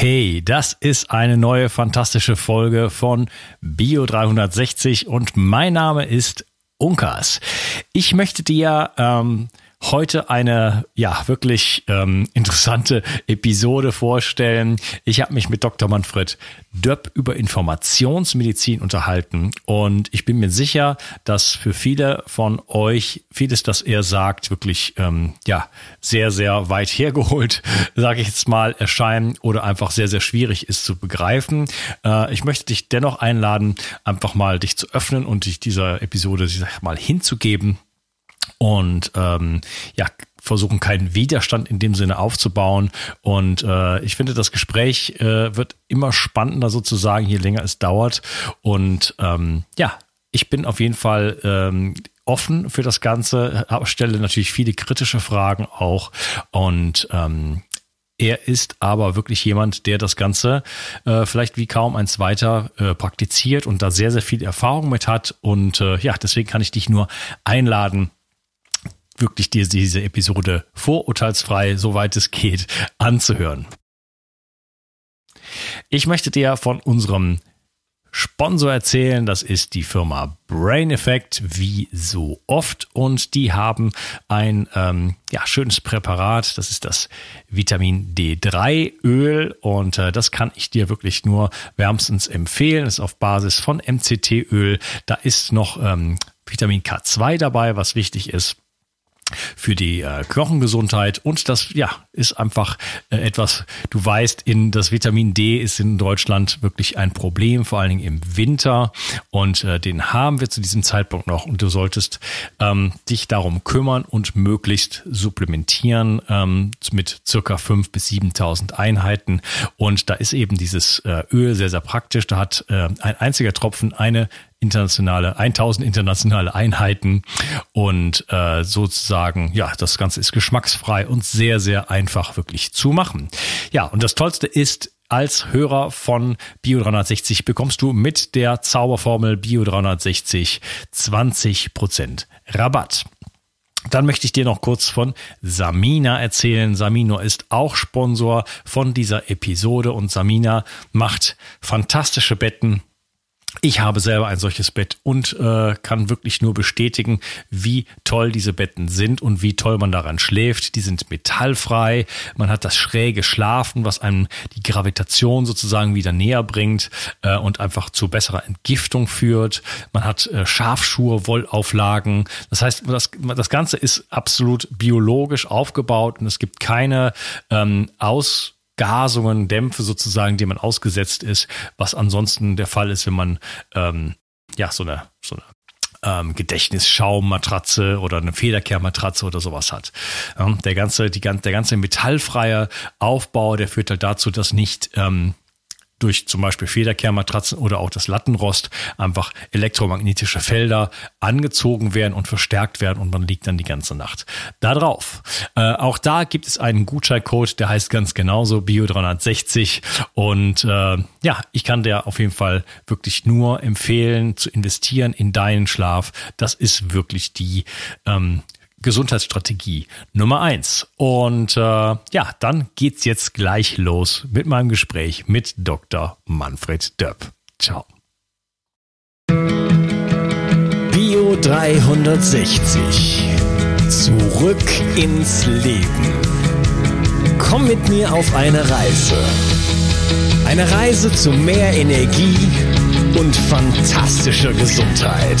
Hey, das ist eine neue fantastische Folge von Bio 360 und mein Name ist Unkas. Ich möchte dir ähm, heute eine ja wirklich ähm, interessante Episode vorstellen. Ich habe mich mit Dr. Manfred Döpp über Informationsmedizin unterhalten und ich bin mir sicher, dass für viele von euch vieles, das er sagt, wirklich ähm, ja sehr sehr weit hergeholt, sage ich jetzt mal, erscheinen oder einfach sehr sehr schwierig ist zu begreifen. Äh, ich möchte dich dennoch einladen, einfach mal dich zu öffnen und dich dieser Episode ich sag mal hinzugeben und ähm, ja, versuchen keinen Widerstand in dem Sinne aufzubauen. Und äh, ich finde, das Gespräch äh, wird immer spannender sozusagen, je länger es dauert. Und ähm, ja, ich bin auf jeden Fall ähm, offen für das Ganze, stelle natürlich viele kritische Fragen auch. Und ähm, er ist aber wirklich jemand, der das Ganze äh, vielleicht wie kaum ein zweiter äh, praktiziert und da sehr, sehr viel Erfahrung mit hat. Und äh, ja, deswegen kann ich dich nur einladen, wirklich dir diese Episode vorurteilsfrei, soweit es geht, anzuhören. Ich möchte dir von unserem Sponsor erzählen. Das ist die Firma Brain Effect, wie so oft. Und die haben ein ähm, ja, schönes Präparat. Das ist das Vitamin D3 Öl. Und äh, das kann ich dir wirklich nur wärmstens empfehlen. Das ist auf Basis von MCT Öl. Da ist noch ähm, Vitamin K2 dabei, was wichtig ist für die äh, Knochengesundheit. Und das ja ist einfach äh, etwas du weißt in das Vitamin D ist in Deutschland wirklich ein Problem vor allen Dingen im Winter. Und äh, den haben wir zu diesem Zeitpunkt noch. Und du solltest ähm, dich darum kümmern und möglichst supplementieren ähm, mit circa 5 bis 7.000 Einheiten. Und da ist eben dieses äh, Öl sehr sehr praktisch. Da hat äh, ein einziger Tropfen eine internationale, 1000 internationale Einheiten und äh, sozusagen, ja, das Ganze ist geschmacksfrei und sehr, sehr einfach wirklich zu machen. Ja, und das Tollste ist, als Hörer von Bio 360 bekommst du mit der Zauberformel Bio 360 20% Rabatt. Dann möchte ich dir noch kurz von Samina erzählen. Samino ist auch Sponsor von dieser Episode und Samina macht fantastische Betten ich habe selber ein solches Bett und äh, kann wirklich nur bestätigen, wie toll diese Betten sind und wie toll man daran schläft. Die sind metallfrei. Man hat das schräge Schlafen, was einem die Gravitation sozusagen wieder näher bringt äh, und einfach zu besserer Entgiftung führt. Man hat äh, Schafschuhe, Wollauflagen. Das heißt, das, das Ganze ist absolut biologisch aufgebaut und es gibt keine ähm, Aus Gasungen, Dämpfe sozusagen, denen man ausgesetzt ist, was ansonsten der Fall ist, wenn man ähm, ja so eine so eine ähm, Gedächtnisschaummatratze oder eine Federkehrmatratze oder sowas hat. Ja, der ganze, die, der ganze metallfreie Aufbau, der führt halt dazu, dass nicht ähm, durch zum Beispiel Federkehrmatratzen oder auch das Lattenrost einfach elektromagnetische Felder angezogen werden und verstärkt werden und man liegt dann die ganze Nacht da drauf. Äh, auch da gibt es einen Gutscheincode, der heißt ganz genauso Bio360 und äh, ja, ich kann dir auf jeden Fall wirklich nur empfehlen zu investieren in deinen Schlaf. Das ist wirklich die ähm, Gesundheitsstrategie Nummer eins. Und äh, ja, dann geht's jetzt gleich los mit meinem Gespräch mit Dr. Manfred Döpp. Ciao. Bio 360. Zurück ins Leben. Komm mit mir auf eine Reise. Eine Reise zu mehr Energie und fantastischer Gesundheit.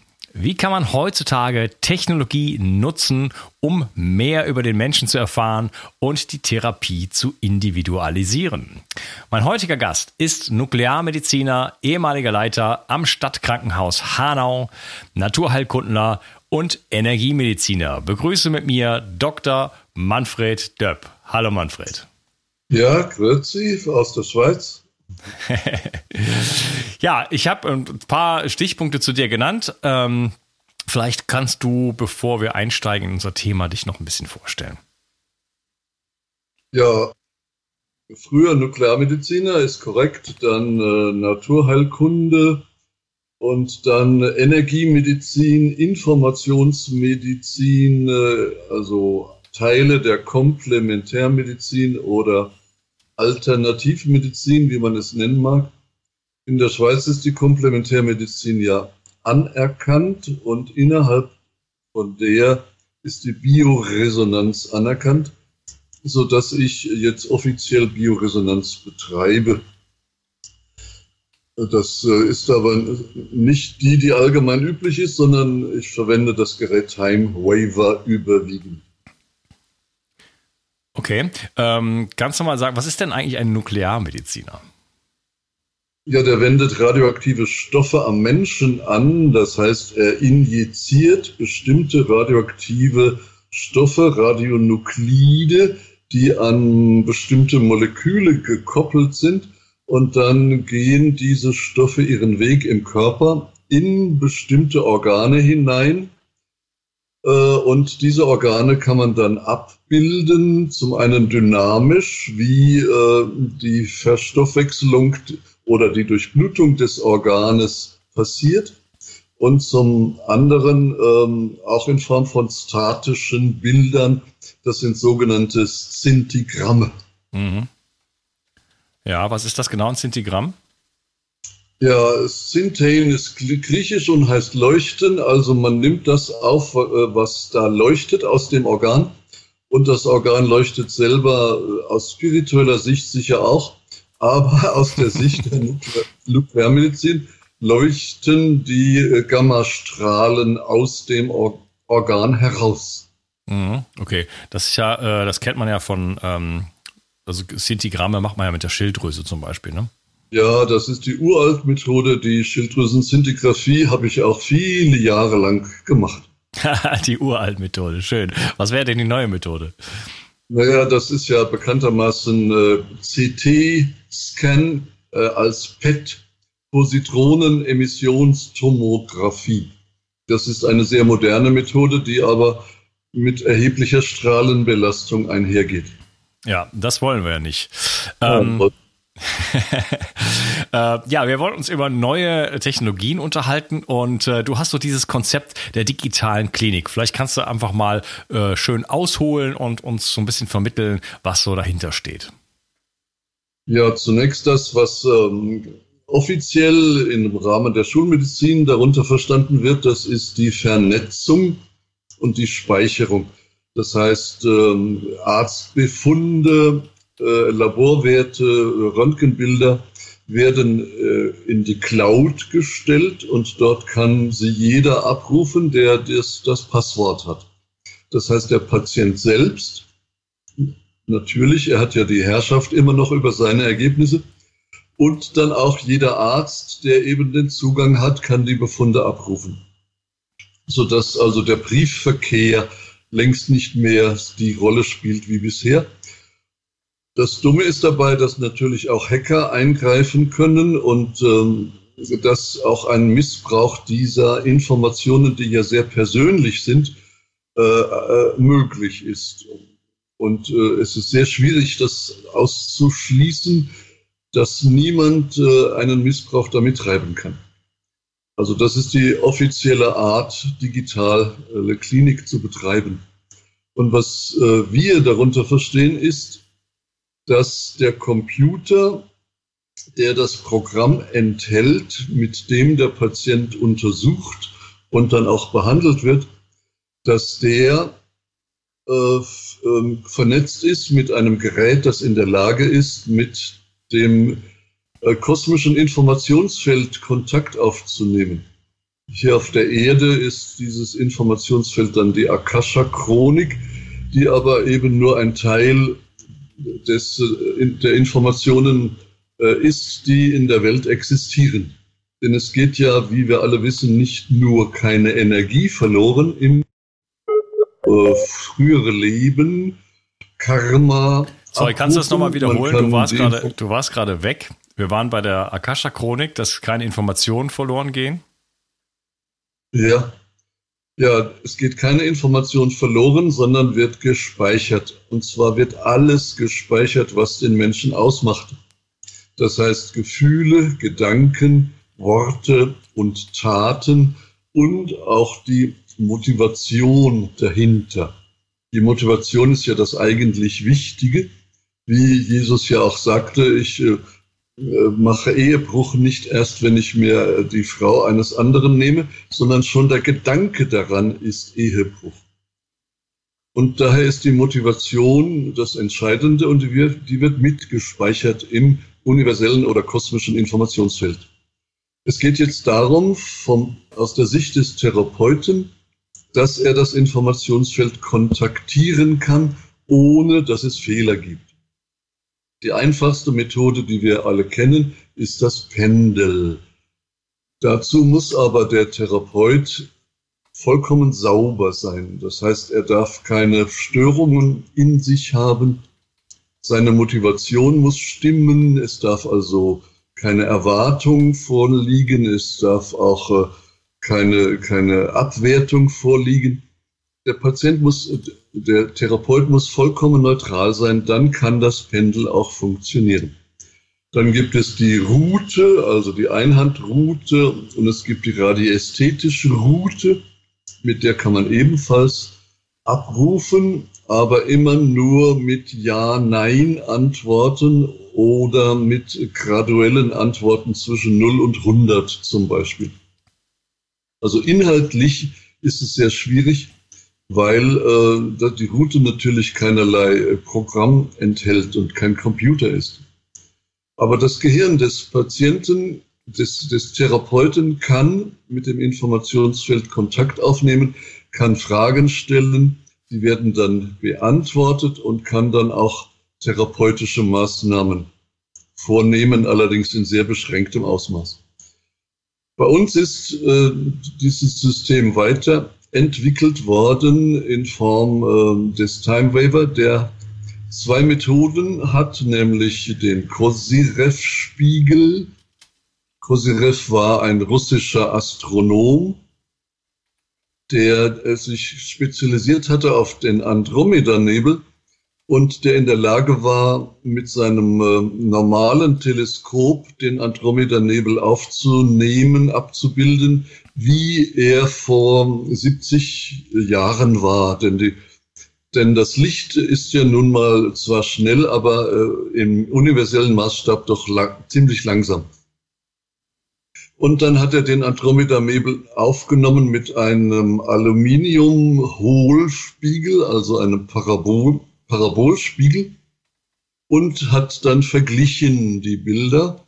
Wie kann man heutzutage Technologie nutzen, um mehr über den Menschen zu erfahren und die Therapie zu individualisieren? Mein heutiger Gast ist Nuklearmediziner, ehemaliger Leiter am Stadtkrankenhaus Hanau, Naturheilkundler und Energiemediziner. Begrüße mit mir Dr. Manfred Döpp. Hallo Manfred. Ja, grüezi aus der Schweiz. ja, ich habe ein paar Stichpunkte zu dir genannt. Ähm, Vielleicht kannst du, bevor wir einsteigen in unser Thema, dich noch ein bisschen vorstellen. Ja, früher Nuklearmediziner ist korrekt, dann äh, Naturheilkunde und dann Energiemedizin, Informationsmedizin, äh, also Teile der Komplementärmedizin oder Alternativmedizin, wie man es nennen mag. In der Schweiz ist die Komplementärmedizin ja anerkannt und innerhalb von der ist die Bioresonanz anerkannt, so dass ich jetzt offiziell Bioresonanz betreibe. Das äh, ist aber nicht die, die allgemein üblich ist, sondern ich verwende das Gerät Time Waver überwiegend. Okay, ähm, kannst du mal sagen, was ist denn eigentlich ein Nuklearmediziner? Ja, der wendet radioaktive Stoffe am Menschen an. Das heißt, er injiziert bestimmte radioaktive Stoffe, Radionuklide, die an bestimmte Moleküle gekoppelt sind. Und dann gehen diese Stoffe ihren Weg im Körper in bestimmte Organe hinein. Äh, und diese Organe kann man dann abbilden, zum einen dynamisch, wie äh, die Verstoffwechselung oder die Durchblutung des Organes passiert und zum anderen ähm, auch in Form von statischen Bildern. Das sind sogenannte Szintigramme. Mhm. Ja, was ist das genau, ein Szintigramm? Ja, Szintein ist griechisch und heißt leuchten. Also man nimmt das auf, äh, was da leuchtet aus dem Organ. Und das Organ leuchtet selber äh, aus spiritueller Sicht sicher auch. Aber aus der Sicht der Nuklearmedizin leuchten die äh, Gammastrahlen aus dem Or Organ heraus. Mhm, okay, das ist ja, das kennt man ja von, ähm, also Sintigramme macht man ja mit der Schilddrüse zum Beispiel, ne? Ja, das ist die uralt Methode. Die Schilddrüsensintigraphie habe ich auch viele Jahre lang gemacht. die uralt Methode, schön. Was wäre denn die neue Methode? Naja, das ist ja bekanntermaßen äh, CT-Scan äh, als PET, Positronenemissionstomographie. Das ist eine sehr moderne Methode, die aber mit erheblicher Strahlenbelastung einhergeht. Ja, das wollen wir ja nicht. Ähm, äh, ja, wir wollen uns über neue Technologien unterhalten und äh, du hast so dieses Konzept der digitalen Klinik. Vielleicht kannst du einfach mal äh, schön ausholen und uns so ein bisschen vermitteln, was so dahinter steht. Ja, zunächst das, was ähm, offiziell im Rahmen der Schulmedizin darunter verstanden wird, das ist die Vernetzung und die Speicherung. Das heißt, ähm, Arztbefunde Laborwerte, Röntgenbilder werden äh, in die Cloud gestellt und dort kann sie jeder abrufen, der das, das Passwort hat. Das heißt, der Patient selbst, natürlich, er hat ja die Herrschaft immer noch über seine Ergebnisse, und dann auch jeder Arzt, der eben den Zugang hat, kann die Befunde abrufen. Sodass also der Briefverkehr längst nicht mehr die Rolle spielt wie bisher. Das Dumme ist dabei, dass natürlich auch Hacker eingreifen können und ähm, dass auch ein Missbrauch dieser Informationen, die ja sehr persönlich sind, äh, äh, möglich ist. Und äh, es ist sehr schwierig, das auszuschließen, dass niemand äh, einen Missbrauch damit treiben kann. Also das ist die offizielle Art, digital äh, Klinik zu betreiben. Und was äh, wir darunter verstehen, ist, dass der Computer, der das Programm enthält, mit dem der Patient untersucht und dann auch behandelt wird, dass der äh, äh, vernetzt ist mit einem Gerät, das in der Lage ist, mit dem äh, kosmischen Informationsfeld Kontakt aufzunehmen. Hier auf der Erde ist dieses Informationsfeld dann die Akasha-Chronik, die aber eben nur ein Teil des, äh, der Informationen äh, ist, die in der Welt existieren. Denn es geht ja, wie wir alle wissen, nicht nur keine Energie verloren im äh, frühere Leben, Karma. Sorry, kannst du das nochmal wiederholen? Du warst, gerade, du warst gerade weg. Wir waren bei der Akasha-Chronik, dass keine Informationen verloren gehen. Ja. Ja, es geht keine Information verloren, sondern wird gespeichert. Und zwar wird alles gespeichert, was den Menschen ausmacht. Das heißt Gefühle, Gedanken, Worte und Taten und auch die Motivation dahinter. Die Motivation ist ja das eigentlich Wichtige. Wie Jesus ja auch sagte, ich äh, mache Ehebruch nicht erst, wenn ich mir die Frau eines anderen nehme, sondern schon der Gedanke daran ist Ehebruch. Und daher ist die Motivation das Entscheidende und die wird, die wird mitgespeichert im universellen oder kosmischen Informationsfeld. Es geht jetzt darum, vom, aus der Sicht des Therapeuten, dass er das Informationsfeld kontaktieren kann, ohne dass es Fehler gibt. Die einfachste Methode, die wir alle kennen, ist das Pendel. Dazu muss aber der Therapeut vollkommen sauber sein. Das heißt, er darf keine Störungen in sich haben. Seine Motivation muss stimmen. Es darf also keine Erwartung vorliegen. Es darf auch äh, keine, keine Abwertung vorliegen. Der Patient muss, der Therapeut muss vollkommen neutral sein. Dann kann das Pendel auch funktionieren. Dann gibt es die Route, also die Einhandroute und es gibt die radiästhetische Route mit der kann man ebenfalls abrufen, aber immer nur mit Ja, Nein Antworten oder mit graduellen Antworten zwischen 0 und 100 zum Beispiel. Also inhaltlich ist es sehr schwierig, weil äh, die Route natürlich keinerlei äh, Programm enthält und kein Computer ist. Aber das Gehirn des Patienten des, des Therapeuten kann mit dem Informationsfeld Kontakt aufnehmen, kann Fragen stellen, die werden dann beantwortet und kann dann auch therapeutische Maßnahmen vornehmen, allerdings in sehr beschränktem Ausmaß. Bei uns ist äh, dieses System weiterentwickelt worden in Form äh, des Time Waver, der zwei Methoden hat, nämlich den Kosirev-Spiegel, Kosyrev war ein russischer Astronom, der sich spezialisiert hatte auf den Andromeda-Nebel und der in der Lage war, mit seinem äh, normalen Teleskop den Andromeda-Nebel aufzunehmen, abzubilden, wie er vor 70 Jahren war. Denn, die, denn das Licht ist ja nun mal zwar schnell, aber äh, im universellen Maßstab doch lang, ziemlich langsam. Und dann hat er den Andromeda-Nebel aufgenommen mit einem Aluminium-Hohlspiegel, also einem Parabol Parabolspiegel, und hat dann verglichen die Bilder.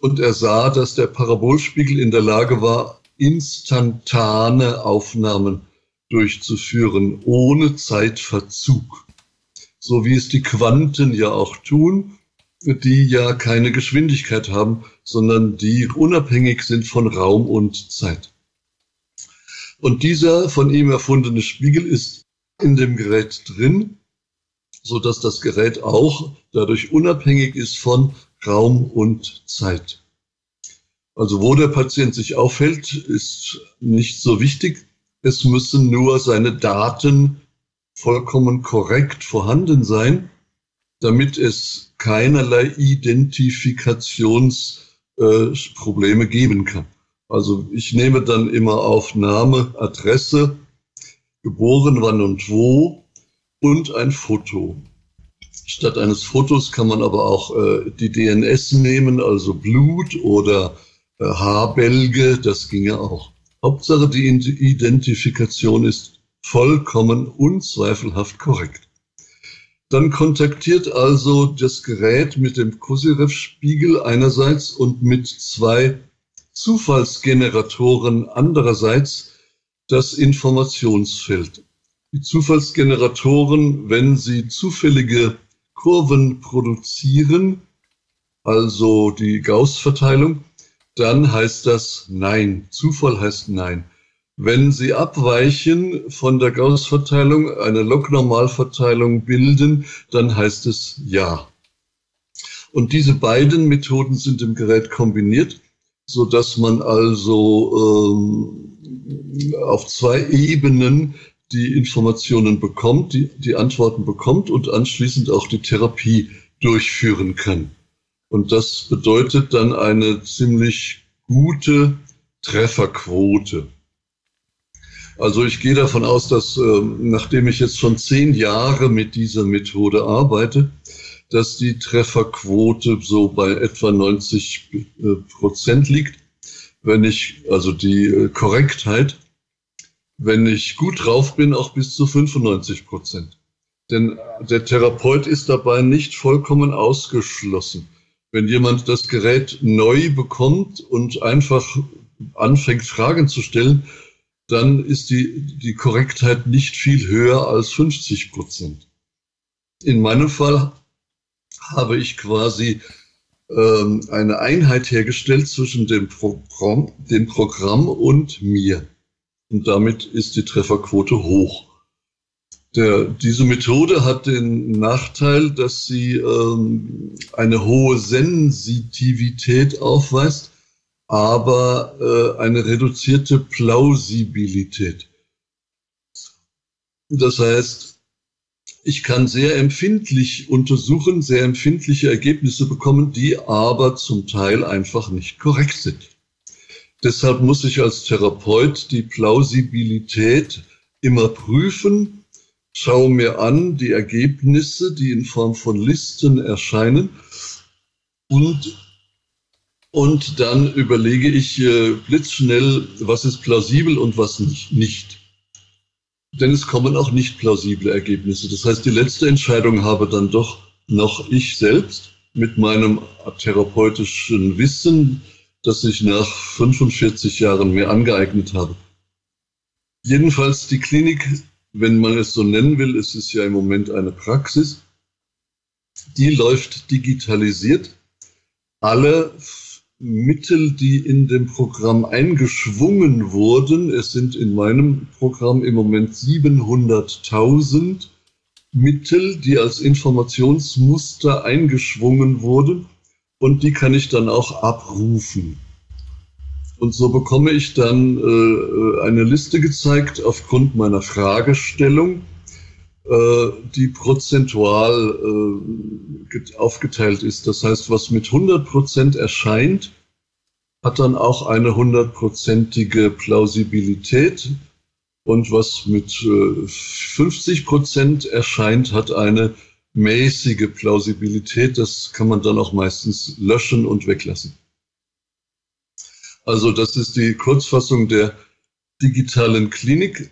Und er sah, dass der Parabolspiegel in der Lage war, instantane Aufnahmen durchzuführen, ohne Zeitverzug. So wie es die Quanten ja auch tun die ja keine Geschwindigkeit haben, sondern die unabhängig sind von Raum und Zeit. Und dieser von ihm erfundene Spiegel ist in dem Gerät drin, so dass das Gerät auch dadurch unabhängig ist von Raum und Zeit. Also wo der Patient sich aufhält, ist nicht so wichtig. Es müssen nur seine Daten vollkommen korrekt vorhanden sein, damit es keinerlei Identifikationsprobleme äh, geben kann. Also ich nehme dann immer auf Name, Adresse, geboren, wann und wo und ein Foto. Statt eines Fotos kann man aber auch äh, die DNS nehmen, also Blut oder Haarbälge, das ginge auch. Hauptsache die Identifikation ist vollkommen unzweifelhaft korrekt. Dann kontaktiert also das Gerät mit dem Kosyrev-Spiegel einerseits und mit zwei Zufallsgeneratoren andererseits das Informationsfeld. Die Zufallsgeneratoren, wenn sie zufällige Kurven produzieren, also die Gauss-Verteilung, dann heißt das Nein. Zufall heißt Nein. Wenn sie abweichen von der Gauss-Verteilung, eine Log-Normalverteilung bilden, dann heißt es Ja. Und diese beiden Methoden sind im Gerät kombiniert, so dass man also auf zwei Ebenen die Informationen bekommt, die, die Antworten bekommt und anschließend auch die Therapie durchführen kann. Und das bedeutet dann eine ziemlich gute Trefferquote. Also ich gehe davon aus, dass äh, nachdem ich jetzt schon zehn Jahre mit dieser Methode arbeite, dass die Trefferquote so bei etwa 90 äh, Prozent liegt. Wenn ich, also die äh, Korrektheit, wenn ich gut drauf bin, auch bis zu 95 Prozent. Denn der Therapeut ist dabei nicht vollkommen ausgeschlossen. Wenn jemand das Gerät neu bekommt und einfach anfängt, Fragen zu stellen, dann ist die, die Korrektheit nicht viel höher als 50 Prozent. In meinem Fall habe ich quasi ähm, eine Einheit hergestellt zwischen dem Programm, dem Programm und mir. Und damit ist die Trefferquote hoch. Der, diese Methode hat den Nachteil, dass sie ähm, eine hohe Sensitivität aufweist, aber äh, eine reduzierte Plausibilität. Das heißt, ich kann sehr empfindlich untersuchen, sehr empfindliche Ergebnisse bekommen, die aber zum Teil einfach nicht korrekt sind. Deshalb muss ich als Therapeut die Plausibilität immer prüfen, schaue mir an die Ergebnisse, die in Form von Listen erscheinen und, und dann überlege ich äh, blitzschnell, was ist plausibel und was nicht, nicht. Denn es kommen auch nicht plausible Ergebnisse. Das heißt, die letzte Entscheidung habe dann doch noch ich selbst mit meinem therapeutischen Wissen, das ich nach 45 Jahren mir angeeignet habe. Jedenfalls die Klinik, wenn man es so nennen will, es ist ja im Moment eine Praxis, die läuft digitalisiert. Alle Mittel, die in dem Programm eingeschwungen wurden, es sind in meinem Programm im Moment 700.000 Mittel, die als Informationsmuster eingeschwungen wurden und die kann ich dann auch abrufen. Und so bekomme ich dann äh, eine Liste gezeigt aufgrund meiner Fragestellung, äh, die prozentual äh, aufgeteilt ist. Das heißt, was mit 100 Prozent erscheint, hat dann auch eine hundertprozentige Plausibilität. Und was mit 50 äh, Prozent erscheint, hat eine mäßige Plausibilität. Das kann man dann auch meistens löschen und weglassen. Also das ist die Kurzfassung der digitalen Klinik.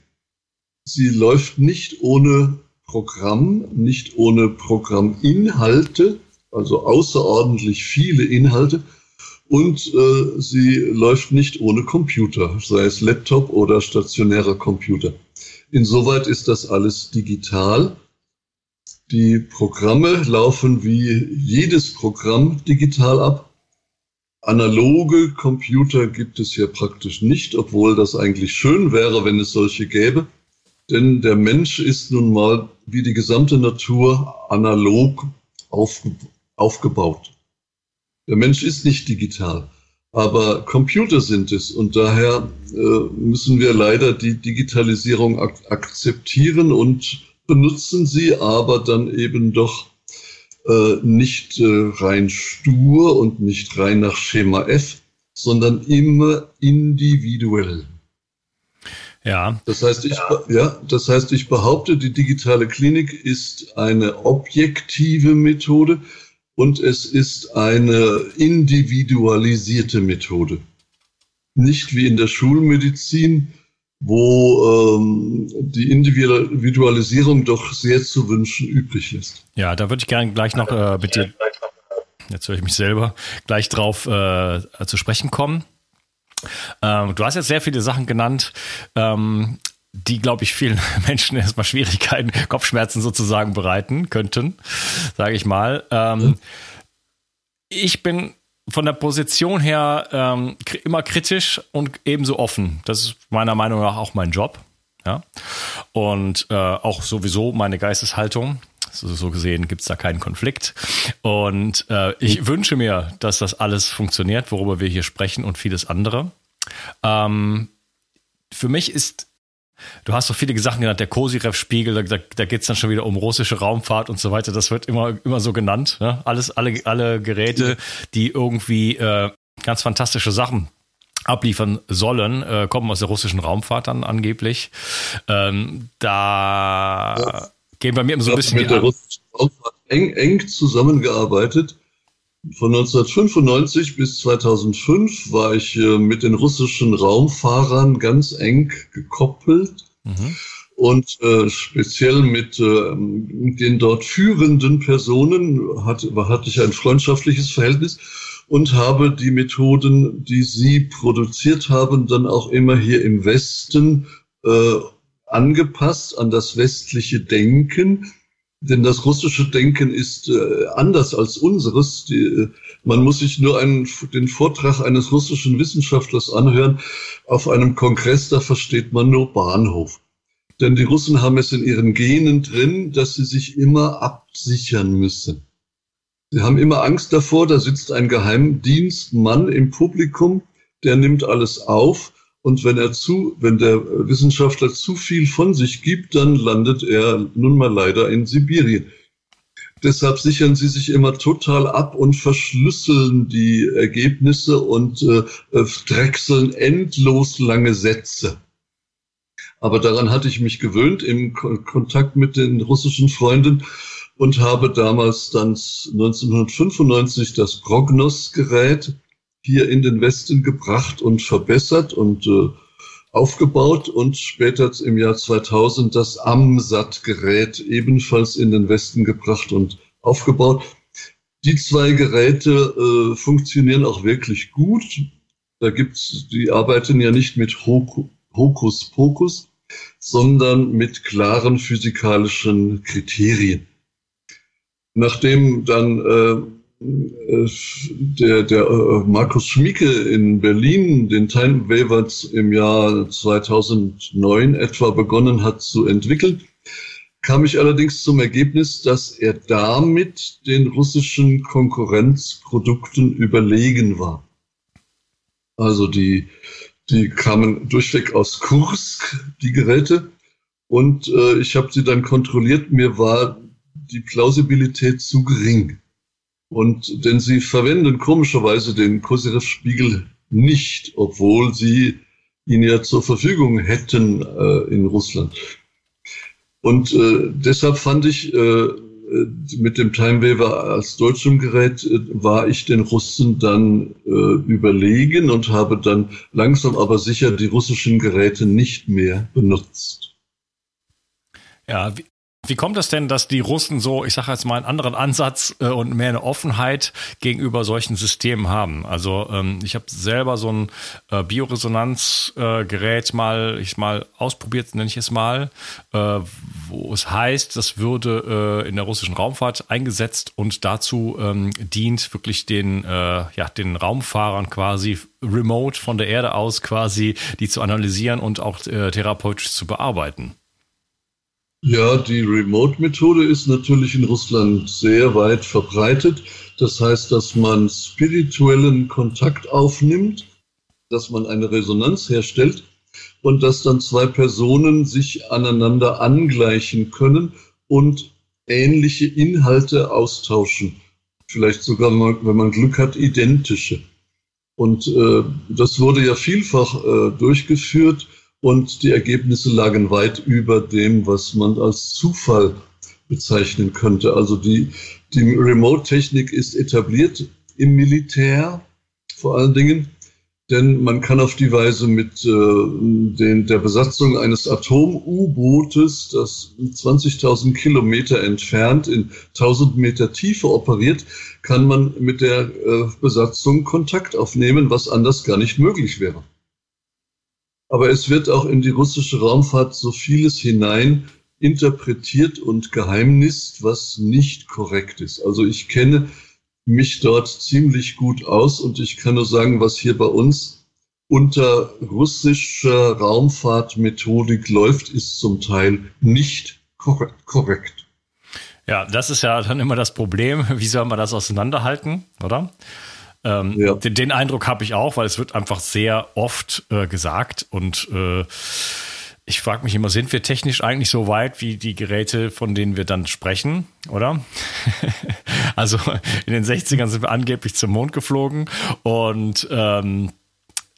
Sie läuft nicht ohne Programm, nicht ohne Programminhalte, also außerordentlich viele Inhalte. Und äh, sie läuft nicht ohne Computer, sei es Laptop oder stationärer Computer. Insoweit ist das alles digital die Programme laufen wie jedes Programm digital ab. Analoge Computer gibt es hier praktisch nicht, obwohl das eigentlich schön wäre, wenn es solche gäbe. Denn der Mensch ist nun mal wie die gesamte Natur analog aufge aufgebaut. Der Mensch ist nicht digital, aber Computer sind es und daher äh, müssen wir leider die Digitalisierung ak akzeptieren und benutzen sie aber dann eben doch äh, nicht äh, rein stur und nicht rein nach Schema F, sondern immer individuell. Ja. Das heißt, ich, ja, das heißt, ich behaupte, die digitale Klinik ist eine objektive Methode und es ist eine individualisierte Methode. Nicht wie in der Schulmedizin, wo ähm, die Individualisierung doch sehr zu wünschen übrig ist. Ja, da würde ich gerne gleich noch äh, mit dir, jetzt höre ich mich selber, gleich drauf äh, zu sprechen kommen. Ähm, du hast jetzt sehr viele Sachen genannt, ähm, die, glaube ich, vielen Menschen erstmal Schwierigkeiten, Kopfschmerzen sozusagen bereiten könnten, sage ich mal. Ähm, ich bin von der Position her ähm, immer kritisch und ebenso offen. Das ist meiner Meinung nach auch mein Job. Ja. Und äh, auch sowieso meine Geisteshaltung. So, gesehen gibt es da keinen Konflikt. Und äh, ich wünsche mir, dass das alles funktioniert, worüber wir hier sprechen und vieles andere. Ähm, für mich ist Du hast so viele Sachen genannt, der Kosirev-Spiegel, da, da geht es dann schon wieder um russische Raumfahrt und so weiter. Das wird immer, immer so genannt. Ne? Alles, alle, alle Geräte, die irgendwie äh, ganz fantastische Sachen abliefern sollen, äh, kommen aus der russischen Raumfahrt dann angeblich. Ähm, da ja. gehen bei mir immer so ein bisschen mit der russischen Raumfahrt eng, eng zusammengearbeitet. Von 1995 bis 2005 war ich äh, mit den russischen Raumfahrern ganz eng gekoppelt. Mhm. Und äh, speziell mit äh, den dort führenden Personen hat, hatte ich ein freundschaftliches Verhältnis und habe die Methoden, die sie produziert haben, dann auch immer hier im Westen äh, angepasst an das westliche Denken. Denn das russische Denken ist äh, anders als unseres. Die, äh, man muss sich nur einen, den Vortrag eines russischen Wissenschaftlers anhören. Auf einem Kongress, da versteht man nur Bahnhof. Denn die Russen haben es in ihren Genen drin, dass sie sich immer absichern müssen. Sie haben immer Angst davor, da sitzt ein Geheimdienstmann im Publikum, der nimmt alles auf und wenn er zu, wenn der Wissenschaftler zu viel von sich gibt, dann landet er nun mal leider in Sibirien. Deshalb sichern sie sich immer total ab und verschlüsseln die Ergebnisse und äh, drechseln endlos lange Sätze. Aber daran hatte ich mich gewöhnt im Kontakt mit den russischen Freunden und habe damals dann 1995 das Prognos-Gerät hier in den Westen gebracht und verbessert und äh, aufgebaut und später im Jahr 2000 das AMSAT-Gerät ebenfalls in den Westen gebracht und aufgebaut. Die zwei Geräte äh, funktionieren auch wirklich gut. Da gibt's, die arbeiten ja nicht mit Hokuspokus, sondern mit klaren physikalischen Kriterien. Nachdem dann äh, der, der äh, Markus Schmieke in Berlin den Time Waver im Jahr 2009 etwa begonnen hat zu entwickeln, kam ich allerdings zum Ergebnis, dass er damit den russischen Konkurrenzprodukten überlegen war. Also die, die kamen durchweg aus Kursk, die Geräte. Und äh, ich habe sie dann kontrolliert. Mir war die Plausibilität zu gering. Und denn sie verwenden komischerweise den Koserev-Spiegel nicht, obwohl sie ihn ja zur Verfügung hätten äh, in Russland. Und äh, deshalb fand ich, äh, mit dem Timewaver als deutschem Gerät äh, war ich den Russen dann äh, überlegen und habe dann langsam aber sicher die russischen Geräte nicht mehr benutzt. Ja, wie, kommt es denn, dass die Russen so, ich sage jetzt mal, einen anderen Ansatz äh, und mehr eine Offenheit gegenüber solchen Systemen haben? Also ähm, ich habe selber so ein äh, Bioresonanzgerät äh, mal, ich mal ausprobiert, nenne ich es mal, äh, wo es heißt, das würde äh, in der russischen Raumfahrt eingesetzt und dazu ähm, dient, wirklich den, äh, ja, den Raumfahrern quasi remote von der Erde aus quasi die zu analysieren und auch therapeutisch zu bearbeiten. Ja, die Remote-Methode ist natürlich in Russland sehr weit verbreitet. Das heißt, dass man spirituellen Kontakt aufnimmt, dass man eine Resonanz herstellt und dass dann zwei Personen sich aneinander angleichen können und ähnliche Inhalte austauschen. Vielleicht sogar, wenn man Glück hat, identische. Und äh, das wurde ja vielfach äh, durchgeführt und die Ergebnisse lagen weit über dem, was man als Zufall bezeichnen könnte. Also die, die Remote-Technik ist etabliert im Militär vor allen Dingen, denn man kann auf die Weise mit äh, den, der Besatzung eines Atom-U-Bootes, das 20.000 Kilometer entfernt in 1000 Meter Tiefe operiert, kann man mit der äh, Besatzung Kontakt aufnehmen, was anders gar nicht möglich wäre. Aber es wird auch in die russische Raumfahrt so vieles hinein interpretiert und geheimnist, was nicht korrekt ist. Also ich kenne mich dort ziemlich gut aus und ich kann nur sagen, was hier bei uns unter russischer Raumfahrtmethodik läuft, ist zum Teil nicht korrekt. Ja, das ist ja dann immer das Problem. Wie soll man das auseinanderhalten, oder? Ähm, ja. den, den, Eindruck habe ich auch, weil es wird einfach sehr oft äh, gesagt und äh, ich frage mich immer, sind wir technisch eigentlich so weit wie die Geräte, von denen wir dann sprechen, oder? also in den 60ern sind wir angeblich zum Mond geflogen und ähm,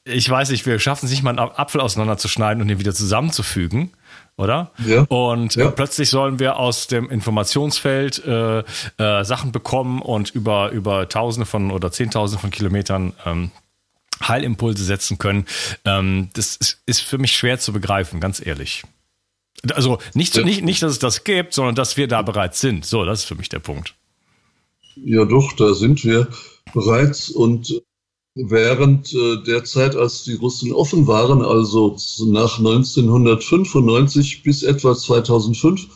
ich weiß nicht, wir schaffen es nicht mal einen Apfel auseinanderzuschneiden und ihn wieder zusammenzufügen oder? Ja. Und ja. plötzlich sollen wir aus dem Informationsfeld äh, äh, Sachen bekommen und über, über Tausende von oder Zehntausende von Kilometern ähm, Heilimpulse setzen können. Ähm, das ist, ist für mich schwer zu begreifen, ganz ehrlich. Also nicht, ja. nicht, nicht, dass es das gibt, sondern dass wir da bereits sind. So, das ist für mich der Punkt. Ja, doch, da sind wir bereits und während äh, der Zeit, als die Russen offen waren, also nach 1995 bis etwa 2005,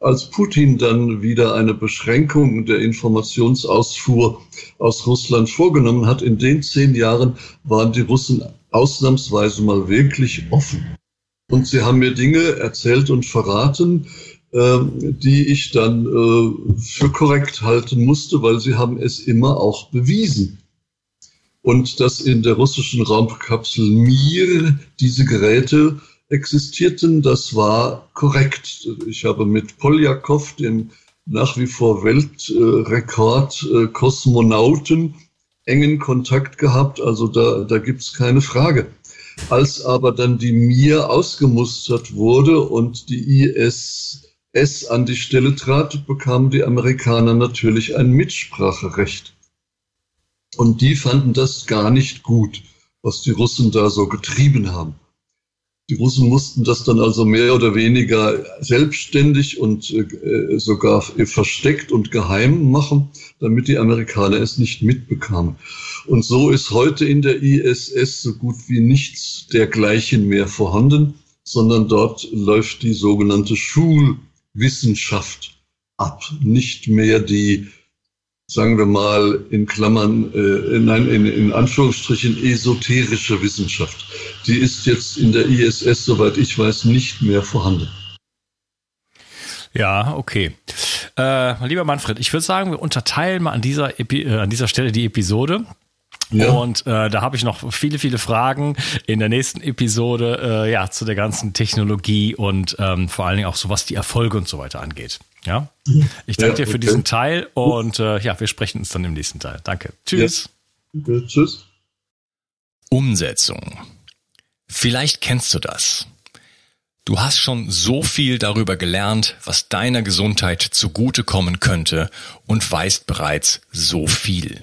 als Putin dann wieder eine Beschränkung der Informationsausfuhr aus Russland vorgenommen hat, in den zehn Jahren waren die Russen ausnahmsweise mal wirklich offen. Und sie haben mir Dinge erzählt und verraten, äh, die ich dann äh, für korrekt halten musste, weil sie haben es immer auch bewiesen. Und dass in der russischen Raumkapsel Mir diese Geräte existierten, das war korrekt. Ich habe mit Poljakov, dem nach wie vor Weltrekord-Kosmonauten, engen Kontakt gehabt. Also da, da gibt es keine Frage. Als aber dann die Mir ausgemustert wurde und die ISS an die Stelle trat, bekamen die Amerikaner natürlich ein Mitspracherecht. Und die fanden das gar nicht gut, was die Russen da so getrieben haben. Die Russen mussten das dann also mehr oder weniger selbstständig und äh, sogar versteckt und geheim machen, damit die Amerikaner es nicht mitbekamen. Und so ist heute in der ISS so gut wie nichts dergleichen mehr vorhanden, sondern dort läuft die sogenannte Schulwissenschaft ab, nicht mehr die sagen wir mal in Klammern, äh, nein, in, in Anführungsstrichen esoterische Wissenschaft. Die ist jetzt in der ISS, soweit ich weiß, nicht mehr vorhanden. Ja, okay. Äh, lieber Manfred, ich würde sagen, wir unterteilen mal an dieser, Epi äh, an dieser Stelle die Episode. Ja. Und äh, da habe ich noch viele, viele Fragen in der nächsten Episode, äh, ja, zu der ganzen Technologie und ähm, vor allen Dingen auch so, was die Erfolge und so weiter angeht. Ja. Ich danke ja, dir für okay. diesen Teil und äh, ja, wir sprechen uns dann im nächsten Teil. Danke. Tschüss. Ja. Tschüss. Umsetzung. Vielleicht kennst du das. Du hast schon so viel darüber gelernt, was deiner Gesundheit zugutekommen könnte und weißt bereits so viel.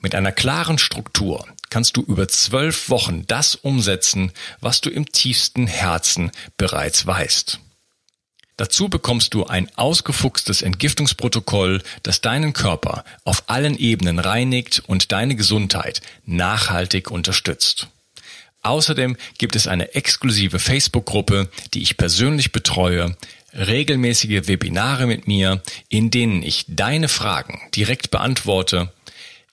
Mit einer klaren Struktur kannst du über zwölf Wochen das umsetzen, was du im tiefsten Herzen bereits weißt. Dazu bekommst du ein ausgefuchstes Entgiftungsprotokoll, das deinen Körper auf allen Ebenen reinigt und deine Gesundheit nachhaltig unterstützt. Außerdem gibt es eine exklusive Facebook-Gruppe, die ich persönlich betreue, regelmäßige Webinare mit mir, in denen ich deine Fragen direkt beantworte